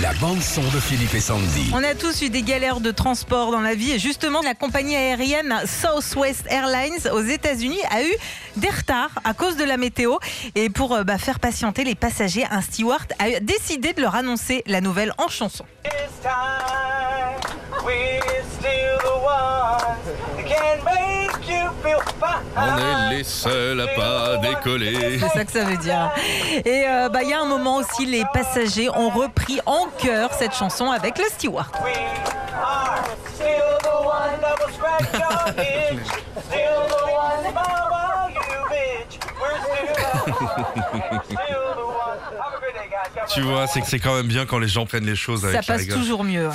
la bande son de Philippe et Sandy. On a tous eu des galères de transport dans la vie et justement la compagnie aérienne Southwest Airlines aux États-Unis a eu des retards à cause de la météo et pour euh, bah, faire patienter les passagers, un steward a décidé de leur annoncer la nouvelle en chanson. Time, On est les seuls à pas décoller. C'est ça que ça veut dire. Et euh, bah, il y a un moment aussi, les passagers ont repris en chœur cette chanson avec le steward. Tu vois, c'est que c'est quand même bien quand les gens prennent les choses avec Ça passe toujours mieux.